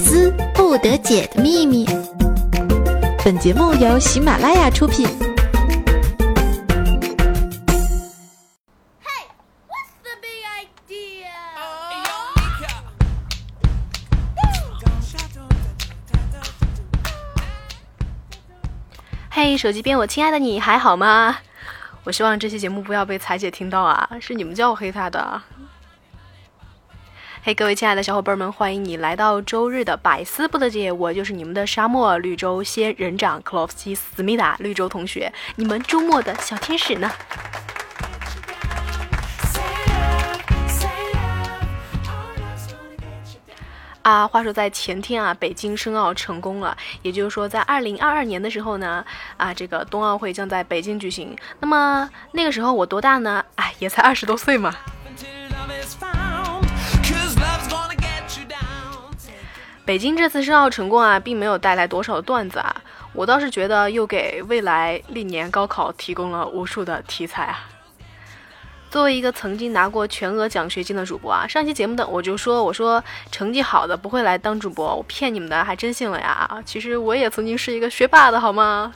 斯不得解的秘密。本节目由喜马拉雅出品。嘿，手机边我亲爱的你还好吗？我希望这期节目不要被彩姐听到啊，是你们叫我黑她的。嘿，各位亲爱的小伙伴们，欢迎你来到周日的百思不得解，我就是你们的沙漠绿洲仙人掌克洛夫斯思密达绿洲同学，你们周末的小天使呢？啊，话说在前天啊，北京申奥成功了，也就是说，在二零二二年的时候呢，啊，这个冬奥会将在北京举行。那么那个时候我多大呢？哎，也才二十多岁嘛。北京这次申奥成功啊，并没有带来多少段子啊，我倒是觉得又给未来历年高考提供了无数的题材啊。作为一个曾经拿过全额奖学金的主播啊，上期节目的我就说，我说成绩好的不会来当主播，我骗你们的，还真信了呀。其实我也曾经是一个学霸的好吗？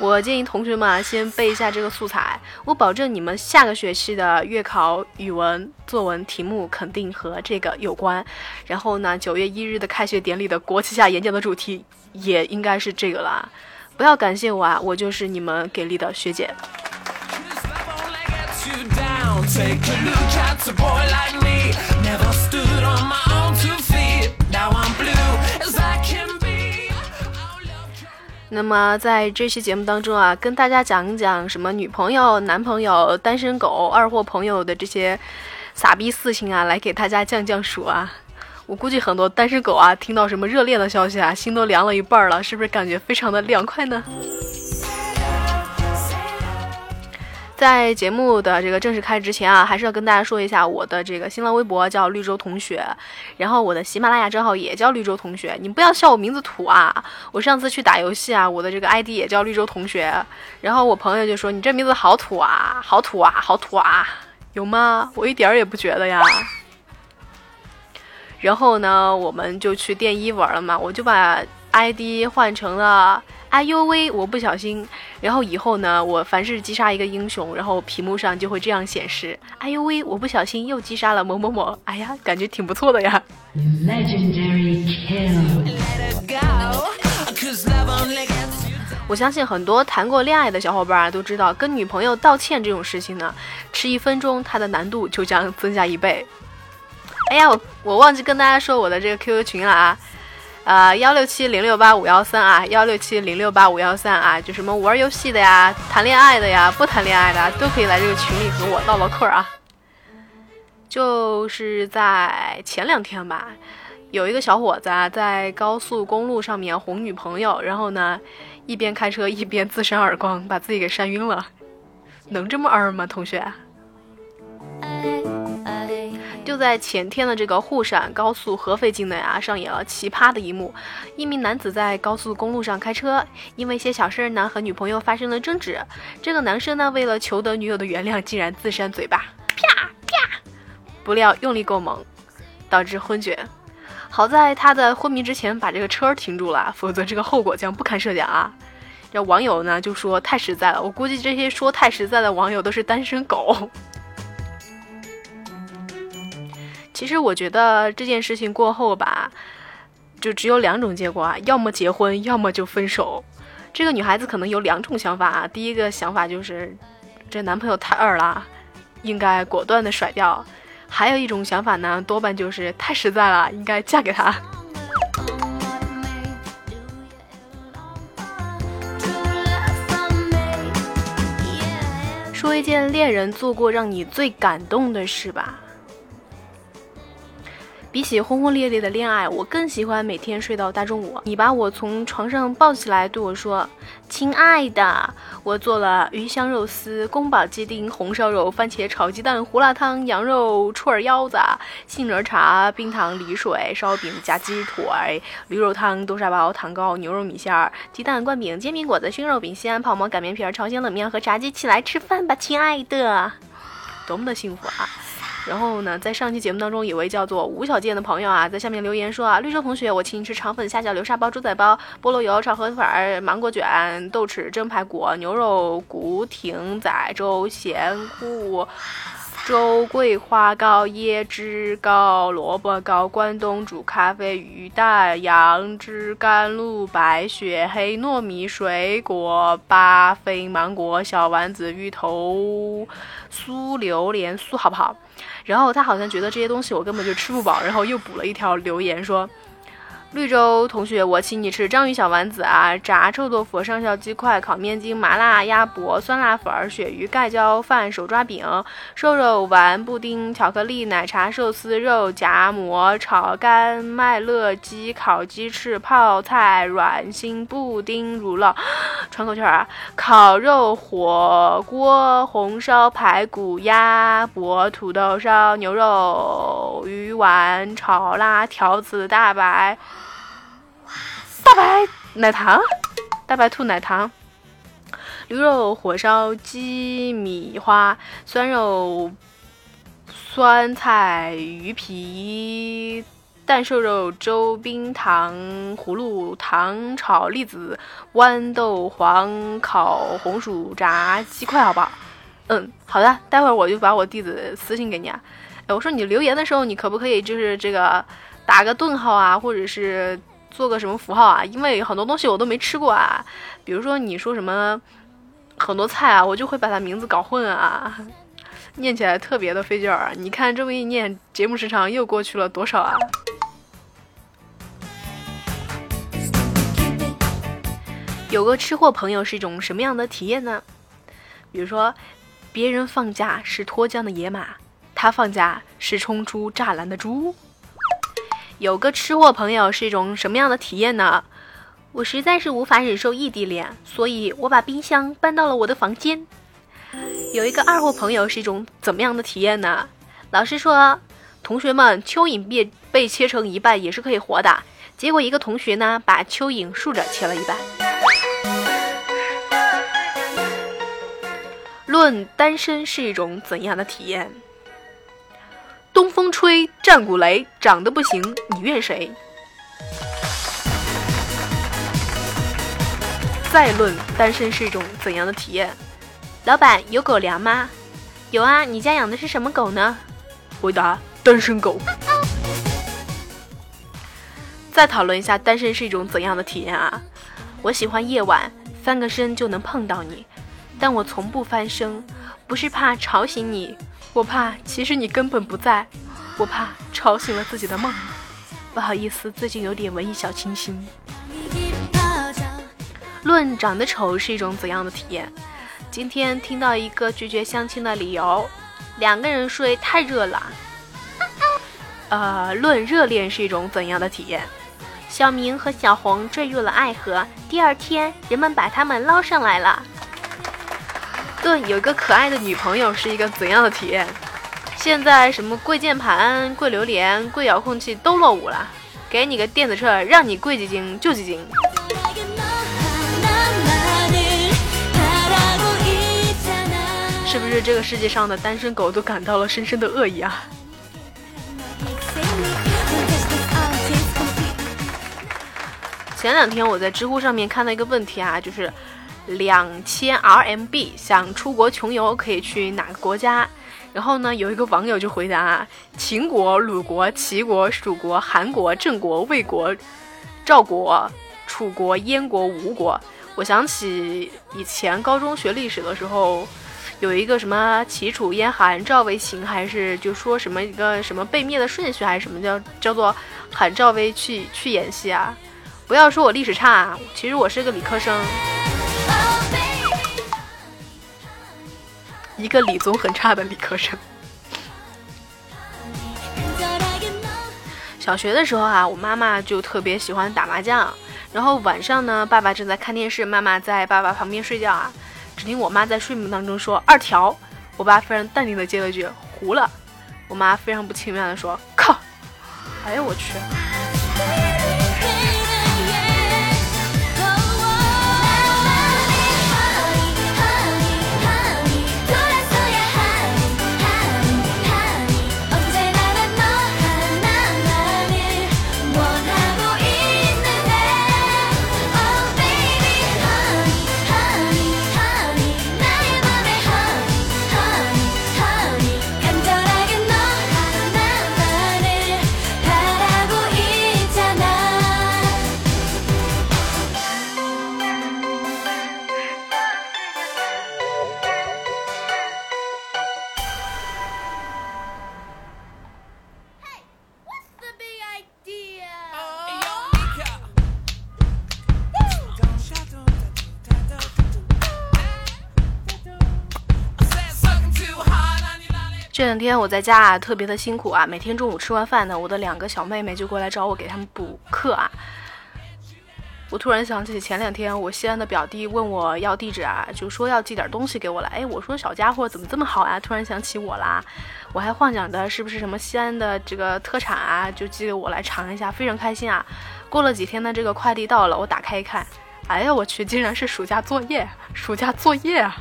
我建议同学们啊，先背一下这个素材，我保证你们下个学期的月考语文作文题目肯定和这个有关。然后呢，九月一日的开学典礼的国旗下演讲的主题也应该是这个啦。不要感谢我啊，我就是你们给力的学姐。那么在这期节目当中啊，跟大家讲一讲什么女朋友、男朋友、单身狗、二货朋友的这些傻逼事情啊，来给大家降降暑啊。我估计很多单身狗啊，听到什么热恋的消息啊，心都凉了一半了，是不是感觉非常的凉快呢？在节目的这个正式开始之前啊，还是要跟大家说一下，我的这个新浪微博叫绿洲同学，然后我的喜马拉雅账号也叫绿洲同学。你不要笑我名字土啊！我上次去打游戏啊，我的这个 ID 也叫绿洲同学，然后我朋友就说你这名字好土啊，好土啊，好土啊，有吗？我一点儿也不觉得呀。然后呢，我们就去电一玩了嘛，我就把 ID 换成了。哎呦喂！我不小心，然后以后呢，我凡是击杀一个英雄，然后屏幕上就会这样显示。哎呦喂！我不小心又击杀了某某某。哎呀，感觉挺不错的呀。我相信很多谈过恋爱的小伙伴都知道，跟女朋友道歉这种事情呢，迟一分钟，它的难度就将增加一倍。哎呀，我我忘记跟大家说我的这个 QQ 群了啊。呃，幺六七零六八五幺三啊，幺六七零六八五幺三啊，就什么玩游戏的呀，谈恋爱的呀，不谈恋爱的都可以来这个群里和我唠唠嗑啊。就是在前两天吧，有一个小伙子啊，在高速公路上面哄女朋友，然后呢，一边开车一边自扇耳光，把自己给扇晕了。能这么二吗，同学？就在前天的这个沪陕高速合肥境内啊，上演了奇葩的一幕。一名男子在高速公路上开车，因为一些小事呢，和女朋友发生了争执。这个男生呢，为了求得女友的原谅，竟然自扇嘴巴，啪啪，不料用力过猛，导致昏厥。好在他在昏迷之前把这个车停住了，否则这个后果将不堪设想啊！这网友呢就说太实在了，我估计这些说太实在的网友都是单身狗。其实我觉得这件事情过后吧，就只有两种结果啊，要么结婚，要么就分手。这个女孩子可能有两种想法啊，第一个想法就是这男朋友太二了，应该果断的甩掉；还有一种想法呢，多半就是太实在了，应该嫁给他。说一件恋人做过让你最感动的事吧。比起轰轰烈烈的恋爱，我更喜欢每天睡到大中午。你把我从床上抱起来，对我说：“亲爱的，我做了鱼香肉丝、宫保鸡丁、红烧肉、番茄炒鸡蛋、胡辣汤、羊肉串儿、腰子、杏仁茶、冰糖梨水、烧饼夹鸡腿、驴肉汤、豆沙包、糖糕、牛肉米线、鸡蛋灌饼、煎饼果子、熏肉饼、西安泡馍、擀面皮、朝鲜冷面和炸鸡，起来吃饭吧，亲爱的，多么的幸福啊！”然后呢，在上期节目当中，有位叫做吴小健的朋友啊，在下面留言说啊，绿洲同学，我请你吃肠粉、虾饺、流沙包、猪仔包、菠萝油炒河粉、芒果卷、豆豉蒸排骨、牛肉骨艇仔粥、咸菇。粥、桂花糕、椰汁糕、萝卜糕、关东煮咖啡、鱼蛋、杨枝甘露、白雪黑糯米、水果、巴菲芒果、小丸子、芋头、酥榴莲酥，好不好？然后他好像觉得这些东西我根本就吃不饱，然后又补了一条留言说。绿洲同学，我请你吃章鱼小丸子啊，炸臭豆腐、上校鸡块、烤面筋、麻辣鸭脖、酸辣粉、鳕鱼盖浇饭、手抓饼、瘦肉丸、布丁、巧克力奶茶、寿司、肉夹馍、炒干、麦乐鸡、烤鸡翅、泡菜、软心布丁、乳酪，喘口气儿啊，烤肉、火锅、红烧排骨、鸭脖、土豆烧、牛肉、鱼丸、炒辣条子、大白。大白奶糖，大白兔奶糖，驴肉火烧鸡米花，酸肉酸菜鱼皮，蛋瘦肉粥，冰糖葫芦糖炒栗子，豌豆黄烤红薯炸鸡块，好不好？嗯，好的，待会儿我就把我地址私信给你啊。哎，我说你留言的时候，你可不可以就是这个打个顿号啊，或者是？做个什么符号啊？因为很多东西我都没吃过啊，比如说你说什么很多菜啊，我就会把它名字搞混啊，念起来特别的费劲儿。你看这么一念，节目时长又过去了多少啊？有个吃货朋友是一种什么样的体验呢？比如说，别人放假是脱缰的野马，他放假是冲出栅栏的猪。有个吃货朋友是一种什么样的体验呢？我实在是无法忍受异地恋，所以我把冰箱搬到了我的房间。有一个二货朋友是一种怎么样的体验呢？老师说，同学们，蚯蚓被被切成一半也是可以活的。结果一个同学呢，把蚯蚓竖着切了一半。论单身是一种怎样的体验？东风吹，战鼓擂，长得不行，你怨谁？再论单身是一种怎样的体验？老板有狗粮吗？有啊，你家养的是什么狗呢？回答：单身狗。再讨论一下单身是一种怎样的体验啊？我喜欢夜晚，翻个身就能碰到你，但我从不翻身，不是怕吵醒你。我怕，其实你根本不在。我怕吵醒了自己的梦。不好意思，最近有点文艺小清新。论长得丑是一种怎样的体验？今天听到一个拒绝相亲的理由：两个人睡太热了。呃，论热恋是一种怎样的体验？小明和小红坠入了爱河，第二天人们把他们捞上来了。对有个可爱的女朋友是一个怎样的体验？现在什么贵键盘、贵榴莲、贵遥控器都落伍了，给你个电子车，让你贵几斤就几斤。是不是这个世界上的单身狗都感到了深深的恶意啊？前两天我在知乎上面看到一个问题啊，就是。两千 RMB 想出国穷游可以去哪个国家？然后呢，有一个网友就回答：秦国、鲁国、齐国、蜀国、韩国、郑国、魏国、赵国、楚国、燕国、吴国。我想起以前高中学历史的时候，有一个什么齐楚燕韩赵魏秦，还是就说什么一个什么被灭的顺序，还是什么叫叫做韩赵魏去去演戏啊？不要说我历史差，其实我是个理科生。一个理综很差的理科生。小学的时候啊，我妈妈就特别喜欢打麻将，然后晚上呢，爸爸正在看电视，妈妈在爸爸旁边睡觉啊。只听我妈在睡梦当中说：“二条。”我爸非常淡定的接了句：“糊了。”我妈非常不情愿的说：“靠！”哎呀，我去！这两天我在家啊，特别的辛苦啊，每天中午吃完饭呢，我的两个小妹妹就过来找我给他们补课啊。我突然想起前两天我西安的表弟问我要地址啊，就说要寄点东西给我了。哎，我说小家伙怎么这么好啊？突然想起我啦，我还幻想的是不是什么西安的这个特产啊，就寄给我来尝一下，非常开心啊。过了几天呢，这个快递到了，我打开一看，哎呀，我去，竟然是暑假作业，暑假作业啊！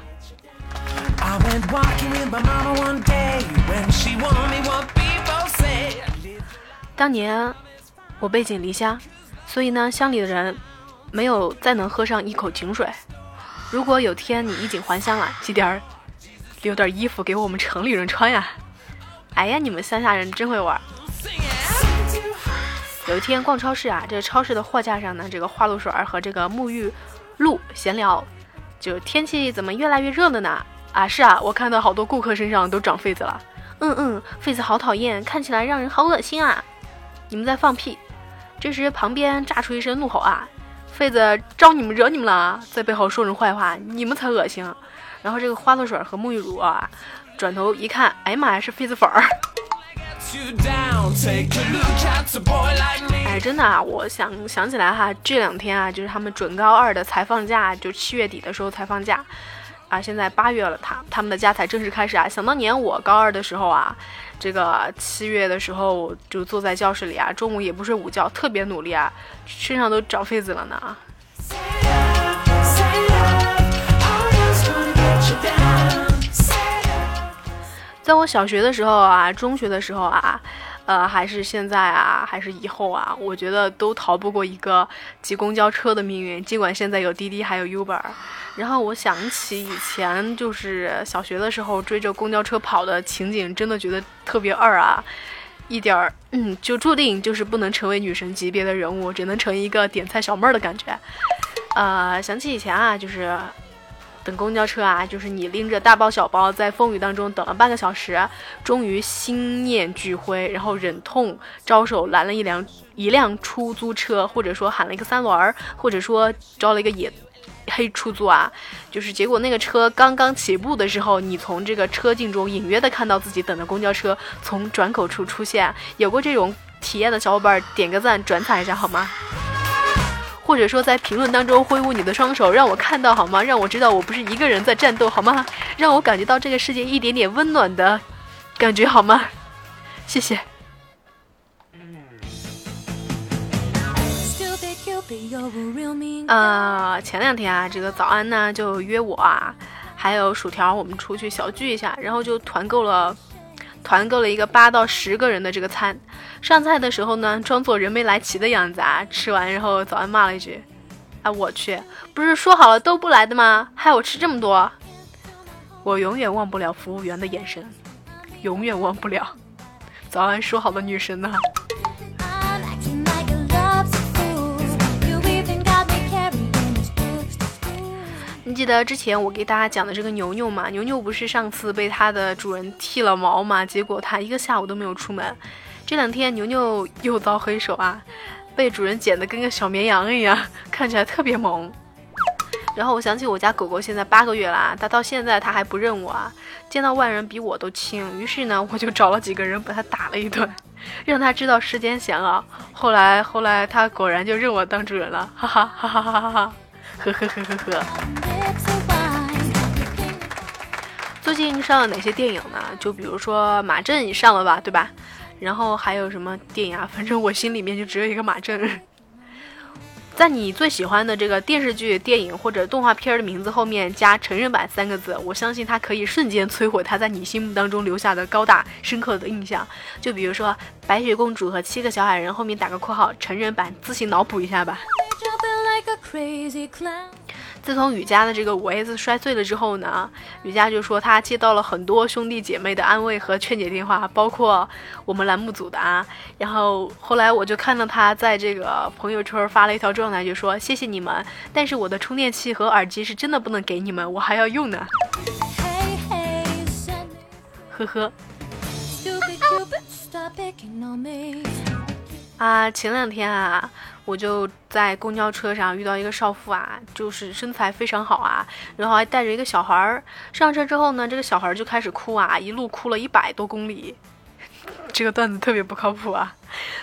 当年我背井离乡，所以呢，乡里的人。没有再能喝上一口井水。如果有天你衣锦还乡了，记点留点衣服给我们城里人穿呀！哎呀，你们乡下人真会玩。有一天逛超市啊，这个超市的货架上呢，这个花露水和这个沐浴露闲聊，就天气怎么越来越热了呢？啊，是啊，我看到好多顾客身上都长痱子了。嗯嗯，痱子好讨厌，看起来让人好恶心啊！你们在放屁！这时旁边炸出一声怒吼啊！痱子招你们惹你们了，在背后说人坏话，你们才恶心。然后这个花露水和沐浴乳啊，转头一看，哎呀妈呀，是痱子粉儿。哎，真的啊，我想想起来哈，这两天啊，就是他们准高二的才放假，就七月底的时候才放假。啊，现在八月了，他他们的家才正式开始啊。想当年我高二的时候啊，这个七月的时候就坐在教室里啊，中午也不睡午觉，特别努力啊，身上都长痱子了呢。在我小学的时候啊，中学的时候啊。呃，还是现在啊，还是以后啊，我觉得都逃不过一个挤公交车的命运。尽管现在有滴滴，还有 Uber，然后我想起以前就是小学的时候追着公交车跑的情景，真的觉得特别二啊，一点儿，嗯，就注定就是不能成为女神级别的人物，只能成一个点菜小妹儿的感觉。呃，想起以前啊，就是。等公交车啊，就是你拎着大包小包在风雨当中等了半个小时，终于心念俱灰，然后忍痛招手拦了一辆一辆出租车，或者说喊了一个三轮儿，或者说招了一个野黑出租啊，就是结果那个车刚刚起步的时候，你从这个车镜中隐约的看到自己等的公交车从转口处出现，有过这种体验的小伙伴点个赞转载一下好吗？或者说在评论当中挥舞你的双手，让我看到好吗？让我知道我不是一个人在战斗好吗？让我感觉到这个世界一点点温暖的感觉好吗？谢谢。呃，前两天啊，这个早安呢就约我啊，还有薯条，我们出去小聚一下，然后就团购了。团购了一个八到十个人的这个餐，上菜的时候呢，装作人没来齐的样子啊。吃完然后，早安骂了一句：“啊，我去，不是说好了都不来的吗？害我吃这么多。”我永远忘不了服务员的眼神，永远忘不了早安说好的女神呢。记得之前我给大家讲的这个牛牛吗？牛牛不是上次被它的主人剃了毛吗？结果它一个下午都没有出门。这两天牛牛又遭黑手啊，被主人剪得跟个小绵羊一样，看起来特别萌。然后我想起我家狗狗现在八个月了，它到现在它还不认我啊，见到外人比我都轻。于是呢，我就找了几个人把它打了一顿，让它知道世间险恶。后来后来它果然就认我当主人了，哈哈哈哈哈哈哈。呵呵呵呵呵。最近上了哪些电影呢？就比如说马震上了吧，对吧？然后还有什么电影啊？反正我心里面就只有一个马震。在你最喜欢的这个电视剧、电影或者动画片的名字后面加“成人版”三个字，我相信它可以瞬间摧毁它在你心目当中留下的高大深刻的印象。就比如说《白雪公主和七个小矮人》后面打个括号“成人版”，自行脑补一下吧。自从雨佳的这个五 S 摔碎了之后呢，雨佳就说她接到了很多兄弟姐妹的安慰和劝解电话，包括我们栏目组的啊。然后后来我就看到她在这个朋友圈发了一条状态，就说谢谢你们，但是我的充电器和耳机是真的不能给你们，我还要用呢。呵呵。啊，前两天啊，我就在公交车上遇到一个少妇啊，就是身材非常好啊，然后还带着一个小孩儿。上车之后呢，这个小孩就开始哭啊，一路哭了一百多公里。这个段子特别不靠谱啊！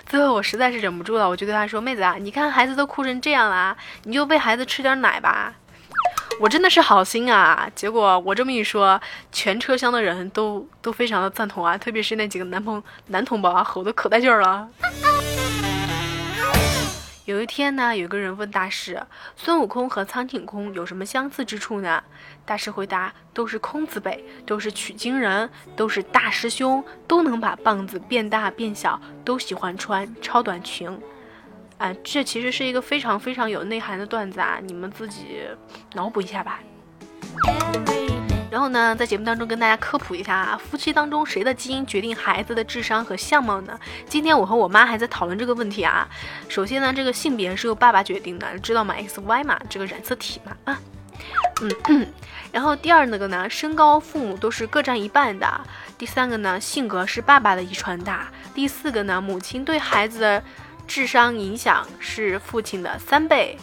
最后我实在是忍不住了，我就对他说：“妹子啊，你看孩子都哭成这样了，你就喂孩子吃点奶吧。”我真的是好心啊！结果我这么一说，全车厢的人都都非常的赞同啊，特别是那几个男朋男同胞啊，吼的可带劲儿了。有一天呢，有个人问大师：“孙悟空和苍井空有什么相似之处呢？”大师回答：“都是空字辈，都是取经人，都是大师兄，都能把棒子变大变小，都喜欢穿超短裙。”啊，这其实是一个非常非常有内涵的段子啊，你们自己脑补一下吧。然后呢，在节目当中跟大家科普一下啊，夫妻当中谁的基因决定孩子的智商和相貌呢？今天我和我妈还在讨论这个问题啊。首先呢，这个性别是由爸爸决定的，知道吗？X Y 嘛，这个染色体嘛啊。嗯，然后第二那个呢，身高父母都是各占一半的。第三个呢，性格是爸爸的遗传大。第四个呢，母亲对孩子的智商影响是父亲的三倍。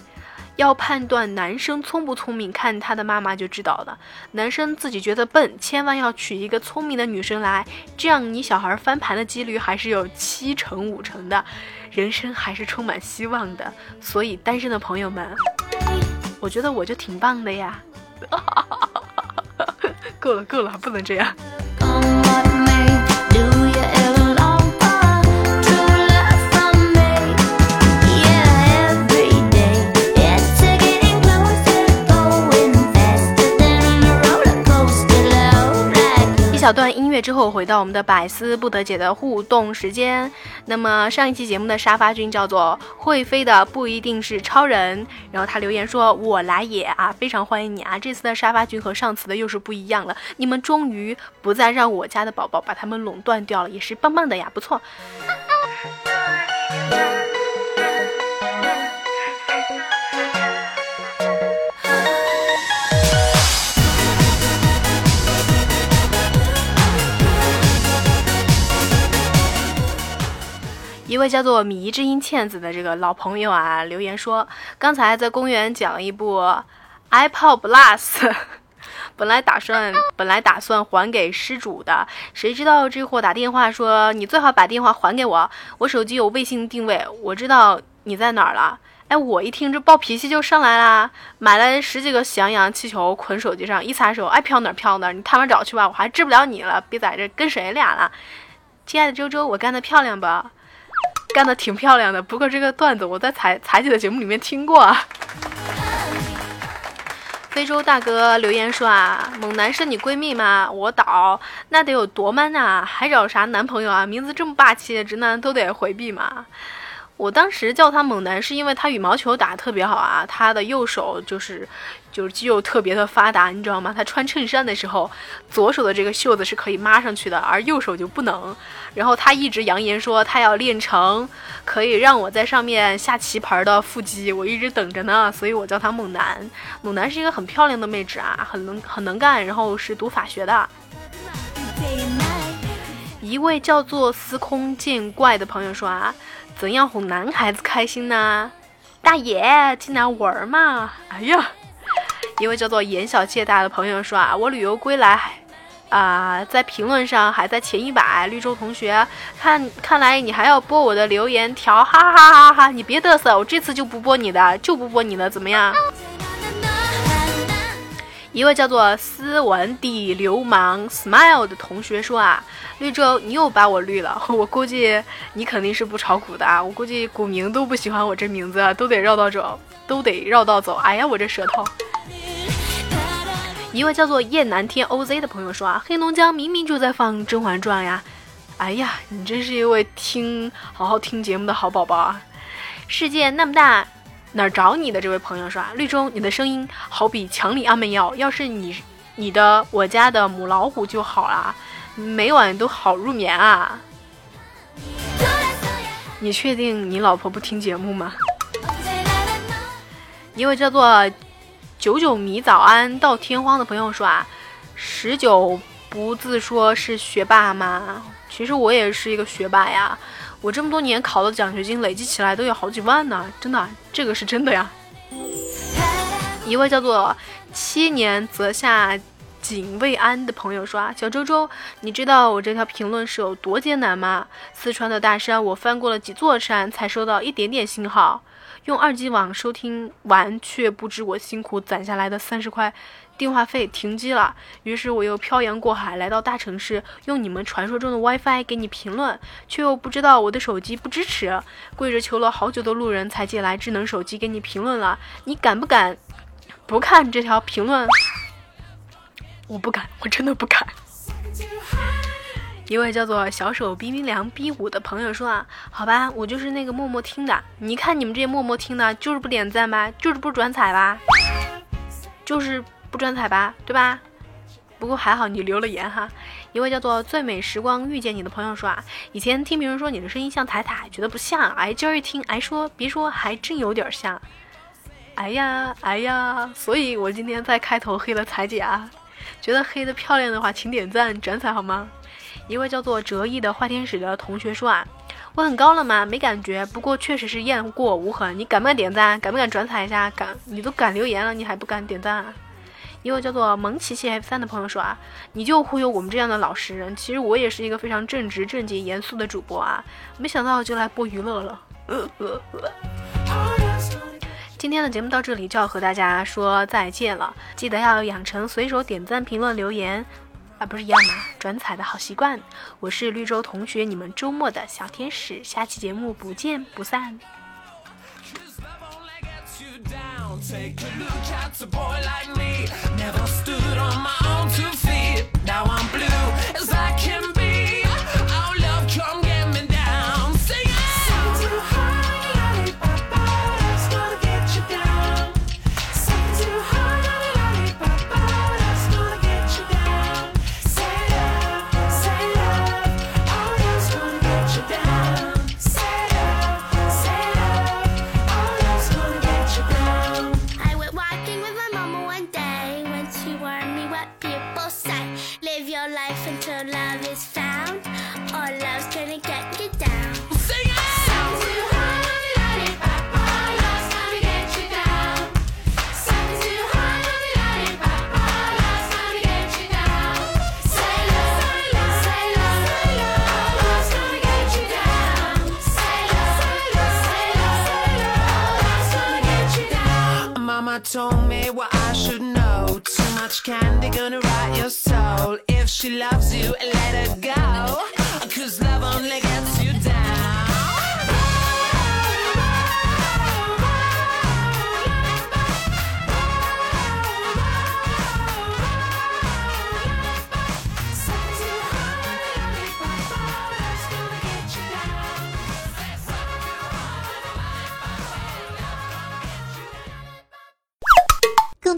要判断男生聪不聪明，看他的妈妈就知道了。男生自己觉得笨，千万要娶一个聪明的女生来，这样你小孩翻盘的几率还是有七成五成的，人生还是充满希望的。所以单身的朋友们，我觉得我就挺棒的呀。够了够了，不能这样。之后，回到我们的百思不得解的互动时间。那么上一期节目的沙发君叫做会飞的不一定是超人，然后他留言说：“我来也啊，非常欢迎你啊！这次的沙发君和上次的又是不一样了，你们终于不再让我家的宝宝把他们垄断掉了，也是棒棒的呀，不错。”一位叫做米之音茜子的这个老朋友啊，留言说，刚才在公园讲了一部 iPod Plus，本来打算本来打算还给失主的，谁知道这货打电话说，你最好把电话还给我，我手机有卫星定位，我知道你在哪儿了。哎，我一听这暴脾气就上来啦，买了十几个喜羊羊气球捆手机上，一撒手，爱飘哪飘哪，你他妈找去吧，我还治不了你了，别在这跟谁俩了。亲爱的周周，我干的漂亮吧？干的挺漂亮的，不过这个段子我在彩彩姐的节目里面听过。非洲大哥留言说啊，猛男是你闺蜜吗？我倒，那得有多 man 啊？还找啥男朋友啊？名字这么霸气，直男都得回避嘛。我当时叫他猛男，是因为他羽毛球打得特别好啊，他的右手就是。就是肌肉特别的发达，你知道吗？他穿衬衫的时候，左手的这个袖子是可以抹上去的，而右手就不能。然后他一直扬言说他要练成可以让我在上面下棋盘的腹肌，我一直等着呢，所以我叫他猛男。猛男是一个很漂亮的妹纸啊，很能很能干，然后是读法学的。一位叫做司空见怪的朋友说啊，怎样哄男孩子开心呢？大爷进来玩嘛！哎呀。一位叫做严小借大的朋友说啊，我旅游归来，啊，在评论上还在前一百。绿洲同学，看看来你还要播我的留言条，哈哈哈哈哈！你别嘚瑟，我这次就不播你的，就不播你的，怎么样？一位叫做斯文的流氓 smile 的同学说啊，绿洲，你又把我绿了，我估计你肯定是不炒股的啊，我估计股民都不喜欢我这名字，都得绕道走，都得绕道走。哎呀，我这舌头。一位叫做燕南天 OZ 的朋友说啊，黑龙江明明就在放《甄嬛传》呀！哎呀，你真是一位听好好听节目的好宝宝啊！世界那么大，哪儿找你的这位朋友说啊，绿洲，你的声音好比强力安眠药，要是你你的我家的母老虎就好了，每晚都好入眠啊！你确定你老婆不听节目吗？一位叫做。九九迷早安到天荒的朋友说啊，十九不自说是学霸吗？其实我也是一个学霸呀。我这么多年考的奖学金累计起来都有好几万呢，真的，这个是真的呀。一位叫做七年泽下井未安的朋友说啊，小周周，你知道我这条评论是有多艰难吗？四川的大山，我翻过了几座山才收到一点点信号。用二 G 网收听完，却不知我辛苦攒下来的三十块电话费停机了。于是我又漂洋过海来到大城市，用你们传说中的 WiFi 给你评论，却又不知道我的手机不支持。跪着求了好久的路人才借来智能手机给你评论了。你敢不敢不看这条评论？我不敢，我真的不敢。一位叫做小手冰冰凉 B 五的朋友说啊，好吧，我就是那个默默听的。你看你们这些默默听的，就是不点赞吧，就是不转采吧，就是不转采吧，对吧？不过还好你留了言哈。一位叫做最美时光遇见你的朋友说啊，以前听别人说你的声音像彩彩，觉得不像，哎，今儿一听，哎说别说，还真有点像。哎呀哎呀，所以我今天在开头黑了彩姐啊。觉得黑的漂亮的话，请点赞转彩好吗？一位叫做折翼的坏天使的同学说啊，我很高了吗？没感觉，不过确实是雁过无痕。你敢不敢点赞？敢不敢转彩一下？敢？你都敢留言了，你还不敢点赞啊？一位叫做萌琪琪 F 三的朋友说啊，你就忽悠我们这样的老实人。其实我也是一个非常正直、正经、严肃的主播啊，没想到就来播娱乐了。今天的节目到这里就要和大家说再见了，记得要养成随手点赞、评论、留言，啊，不是一样吗？转采的好习惯。我是绿洲同学，你们周末的小天使，下期节目不见不散。take a look at a boy like me. Never stood on my told me what I should know. Too much candy gonna rot your soul. If she loves you, let her go. Cause love only gets you